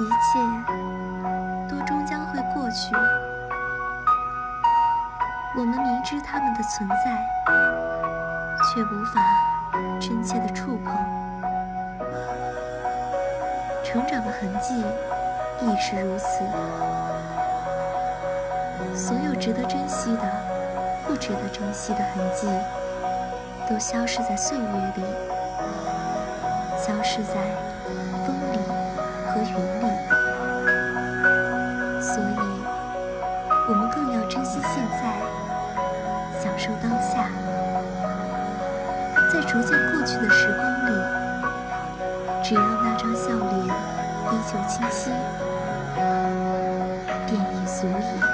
一切都终将会过去。我们明知它们的存在，却无法真切的触碰。成长的痕迹亦是如此。所有值得珍惜的、不值得珍惜的痕迹，都消失在岁月里，消失在风里我们更要珍惜现在，享受当下。在逐渐过去的时光里，只要那张笑脸依旧清晰，便已足矣。